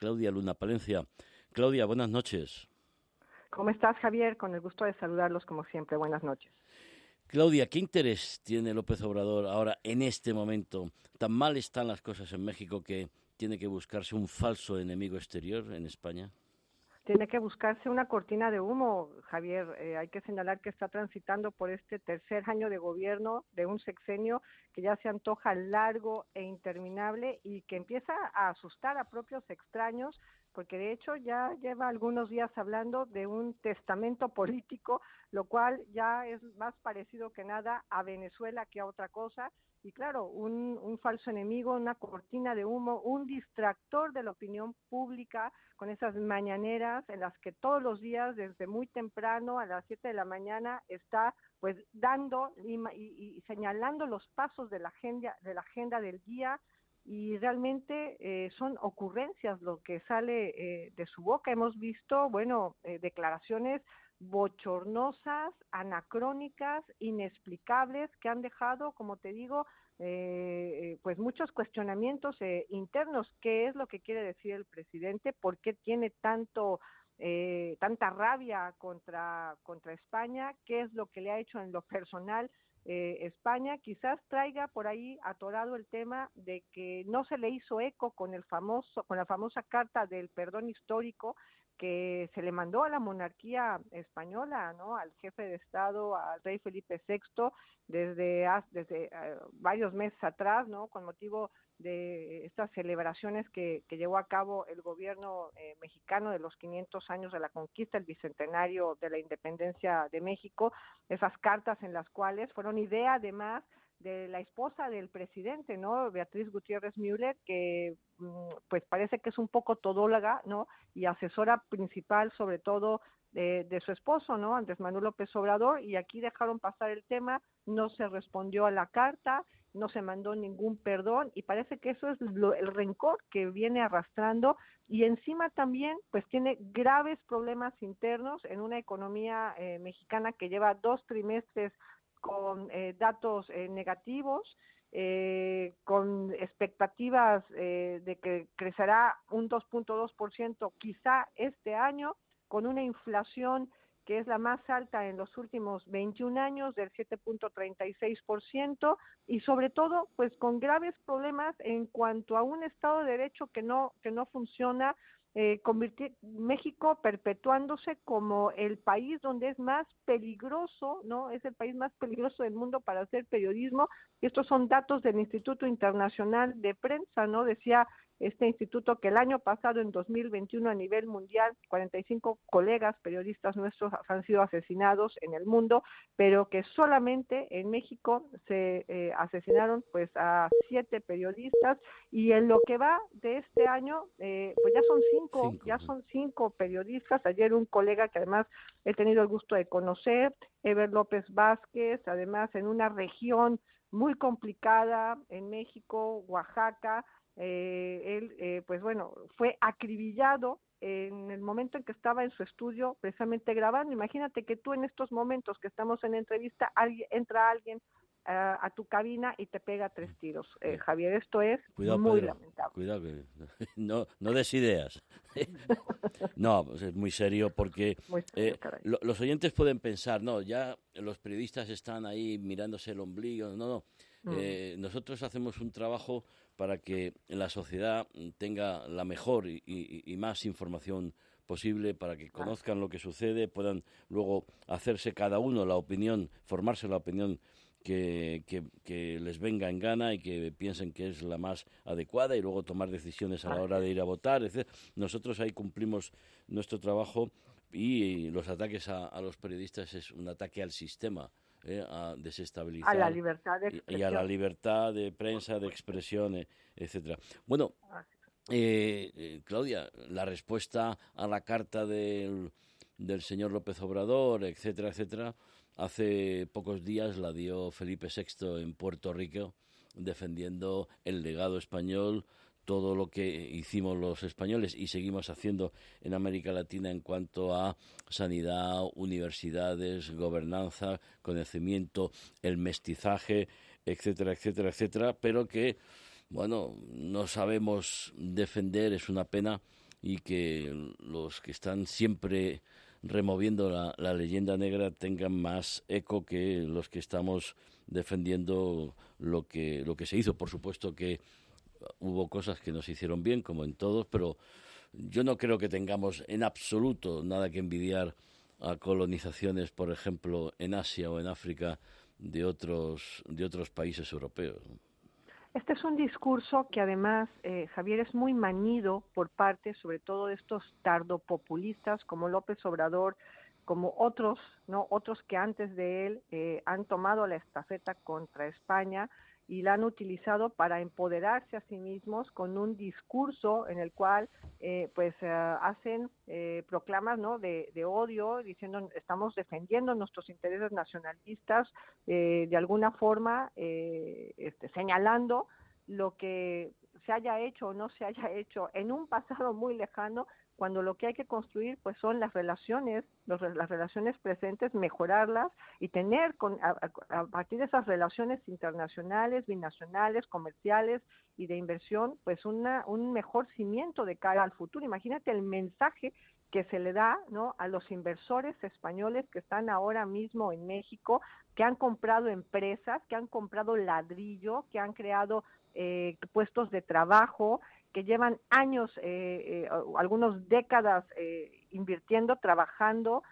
Claudia Luna Palencia. Claudia, buenas noches. ¿Cómo estás, Javier? Con el gusto de saludarlos como siempre. Buenas noches. Claudia, ¿qué interés tiene López Obrador ahora en este momento? ¿Tan mal están las cosas en México que tiene que buscarse un falso enemigo exterior en España? Tiene que buscarse una cortina de humo, Javier. Eh, hay que señalar que está transitando por este tercer año de gobierno de un sexenio que ya se antoja largo e interminable y que empieza a asustar a propios extraños porque de hecho ya lleva algunos días hablando de un testamento político, lo cual ya es más parecido que nada a Venezuela que a otra cosa, y claro, un, un, falso enemigo, una cortina de humo, un distractor de la opinión pública con esas mañaneras en las que todos los días, desde muy temprano a las 7 de la mañana, está pues dando y, y, señalando los pasos de la agenda, de la agenda del día y realmente eh, son ocurrencias lo que sale eh, de su boca. Hemos visto, bueno, eh, declaraciones bochornosas, anacrónicas, inexplicables, que han dejado, como te digo, eh, pues muchos cuestionamientos eh, internos. ¿Qué es lo que quiere decir el presidente? ¿Por qué tiene tanto eh, tanta rabia contra contra España? ¿Qué es lo que le ha hecho en lo personal? España quizás traiga por ahí atorado el tema de que no se le hizo eco con el famoso con la famosa carta del perdón histórico que se le mandó a la monarquía española, ¿no? Al jefe de Estado, al rey Felipe VI, desde, desde eh, varios meses atrás, ¿no? Con motivo de estas celebraciones que, que llevó a cabo el gobierno eh, mexicano de los 500 años de la conquista, el bicentenario de la independencia de México, esas cartas en las cuales fueron idea además de la esposa del presidente, ¿no? Beatriz Gutiérrez Müller, que mm, pues parece que es un poco todóloga, ¿no? Y asesora principal sobre todo de, de, su esposo, ¿no? Andrés Manuel López Obrador, y aquí dejaron pasar el tema, no se respondió a la carta, no se mandó ningún perdón, y parece que eso es lo, el rencor que viene arrastrando, y encima también, pues tiene graves problemas internos en una economía eh, mexicana que lleva dos trimestres con eh, datos eh, negativos, eh, con expectativas eh, de que crecerá un 2.2% quizá este año, con una inflación que es la más alta en los últimos 21 años, del 7.36%, y sobre todo, pues con graves problemas en cuanto a un Estado de Derecho que no, que no funciona, eh, México perpetuándose como el país donde es más peligroso, ¿no? Es el país más peligroso del mundo para hacer periodismo. Estos son datos del Instituto Internacional de Prensa, ¿no? Decía este instituto que el año pasado, en 2021, a nivel mundial, 45 colegas periodistas nuestros han sido asesinados en el mundo, pero que solamente en México se eh, asesinaron pues a siete periodistas y en lo que va de este año, eh, pues ya son cinco, ya son cinco periodistas. Ayer un colega que además he tenido el gusto de conocer, Ever López Vázquez, además en una región muy complicada en México, Oaxaca, eh, él, eh, pues bueno, fue acribillado en el momento en que estaba en su estudio precisamente grabando. Imagínate que tú en estos momentos que estamos en entrevista, alguien, entra alguien a, tu cabina y te pega tres tiros. Eh, Javier, esto es muy lamentable. Cuidado, no, no des ideas. no, pues es muy serio porque eh, los oyentes pueden pensar, no, ya los periodistas están ahí mirándose el ombligo. No, no. Mm. Eh, nosotros hacemos un trabajo para que la sociedad tenga la mejor y, más información posible para que conozcan lo que sucede, puedan luego hacerse cada uno la opinión, formarse la opinión que, que, les venga en gana y que piensen que es la más adecuada y luego tomar decisiones a la hora de ir a votar. Nosotros ahí cumplimos nuestro trabajo y los ataques a los periodistas es un ataque al sistema eh, a desestabilizar. A la libertad de Y, a la libertad de prensa, de expresión, etcétera. Bueno, eh, eh, Claudia, la respuesta a la carta del, del señor López Obrador, etcétera, etcétera, hace pocos días la dio Felipe VI en Puerto Rico defendiendo el legado español todo lo que hicimos los españoles y seguimos haciendo en América Latina en cuanto a sanidad, universidades, gobernanza, conocimiento, el mestizaje, etcétera, etcétera, etcétera, pero que, bueno, no sabemos defender, es una pena y que los que están siempre removiendo la, la, leyenda negra tengan más eco que los que estamos defendiendo lo que, lo que se hizo. Por supuesto que hubo cosas que nos hicieron bien, como en todos, pero yo no creo que tengamos en absoluto nada que envidiar a colonizaciones, por ejemplo, en Asia o en África de otros, de otros países europeos. Este es un discurso que además, eh, Javier, es muy manido por parte, sobre todo, de estos tardopopulistas como López Obrador, como otros, no, otros que antes de él eh, han tomado la estafeta contra España y la han utilizado para empoderarse a sí mismos con un discurso en el cual eh, pues eh, hacen eh, proclamas ¿no? de, odio diciendo estamos defendiendo nuestros intereses nacionalistas de alguna forma este, señalando lo que se haya hecho o no se haya hecho en un pasado muy lejano cuando lo que hay que construir pues son las relaciones, las relaciones presentes, mejorarlas y tener con, a, partir de esas relaciones internacionales, binacionales, comerciales y de inversión, pues una, un mejor cimiento de cara al futuro. Imagínate el mensaje que se le da ¿no? a los inversores españoles que están ahora mismo en México, que han comprado empresas, que han comprado ladrillo, que han creado eh, puestos de trabajo, que llevan años, eh, eh, algunas décadas eh, invirtiendo, trabajando,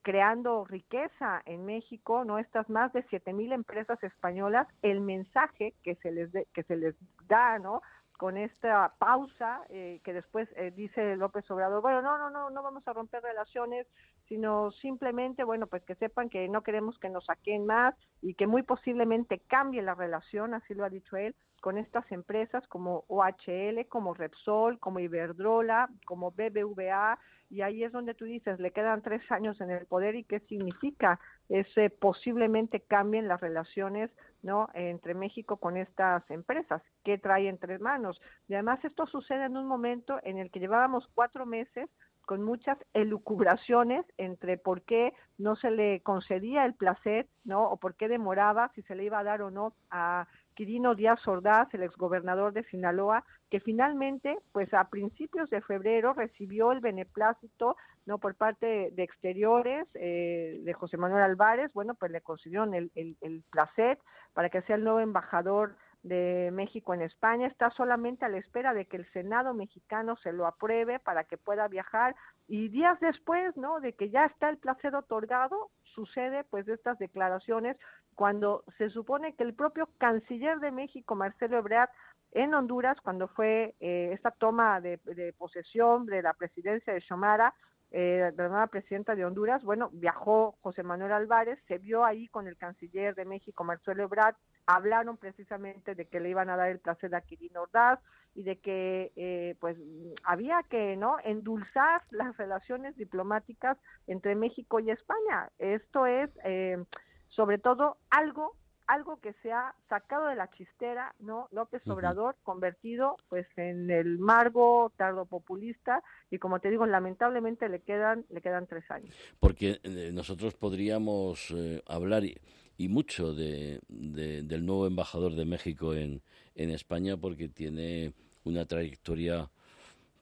creando riqueza en México, no estas más de siete mil empresas españolas, el mensaje que se les que se les da, ¿no? con esta pausa que después dice López Obrador, bueno, no, no, no, no vamos a romper relaciones, sino simplemente, bueno, pues que sepan que no queremos que nos saquen más y que muy posiblemente cambie la relación, así lo ha dicho él, con estas empresas como OHL, como Repsol, como Iberdrola, como BBVA, y ahí es donde tú dices, le quedan tres años en el poder y qué significa ese posiblemente cambien las relaciones no entre México con estas empresas, qué trae entre manos. Y además esto sucede en un momento en el que llevábamos cuatro meses con muchas elucubraciones entre por qué no se le concedía el placer, ¿no? O por qué demoraba, si se le iba a dar o no a Quirino Díaz Ordaz, el exgobernador de Sinaloa, que finalmente, pues a principios de febrero recibió el beneplácito, ¿no? Por parte de exteriores eh, de José Manuel Álvarez, bueno, pues le concedieron el, el, el placer para que sea el nuevo embajador de México en España está solamente a la espera de que el Senado mexicano se lo apruebe para que pueda viajar y días después, ¿no? De que ya está el placer otorgado, sucede pues estas declaraciones cuando se supone que el propio canciller de México, Marcelo Ebrard, en Honduras, cuando fue eh, esta toma de, de, posesión de la presidencia de Xomara, eh, la nueva presidenta de Honduras, bueno, viajó José Manuel Álvarez, se vio ahí con el canciller de México, Marcelo Ebrard, hablaron precisamente de que le iban a dar el placer a Quirino Ordaz y de que eh, pues había que no endulzar las relaciones diplomáticas entre México y España. Esto es eh, sobre todo algo algo que se ha sacado de la chistera, ¿no? López Obrador convertido pues en el margo tardopopulista y como te digo, lamentablemente le quedan le quedan tres años. Porque eh, nosotros podríamos hablar y y mucho de, del nuevo embajador de México en, en España porque tiene una trayectoria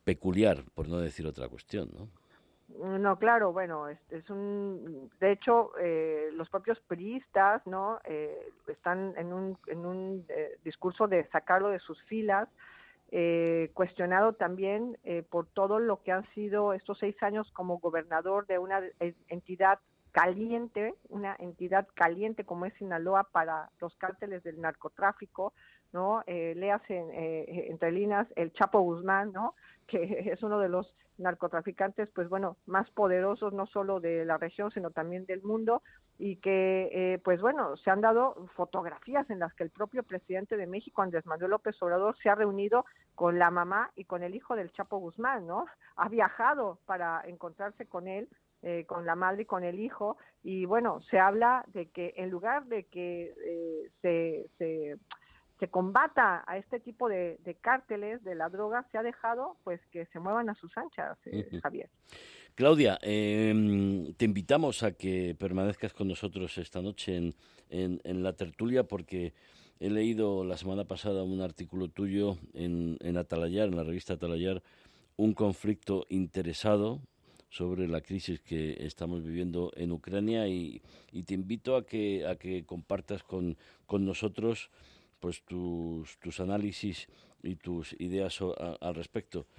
peculiar, por no decir otra cuestión, ¿no? No, claro, bueno, es, es un, de hecho, eh, los propios periodistas, ¿no? Eh, están en un, en un eh, discurso de sacarlo de sus filas, cuestionado también por todo lo que han sido estos seis años como gobernador de una entidad caliente, una entidad caliente como es Sinaloa para los cárteles del narcotráfico, ¿no? Eh, leas en, eh, entre líneas el Chapo Guzmán, ¿no? Que es uno de los narcotraficantes, pues bueno, más poderosos no solo de la región, sino también del mundo, y que, eh, pues bueno, se han dado fotografías en las que el propio presidente de México, Andrés Manuel López Obrador, se ha reunido con la mamá y con el hijo del Chapo Guzmán, ¿no? Ha viajado para encontrarse con él eh, con la madre y con el hijo. Y bueno, se habla de que en lugar de que eh, se, se, se, combata a este tipo de, de, cárteles de la droga, se ha dejado pues que se muevan a sus anchas, eh, Javier. Claudia, em, te invitamos a que permanezcas con nosotros esta noche en, en, en, la tertulia porque he leído la semana pasada un artículo tuyo en, en Atalayar, en la revista Atalayar, un conflicto interesado sobre la crisis que estamos viviendo en Ucrania y, te invito a que, a que compartas con, con nosotros pues tus, tus análisis y tus ideas al respecto.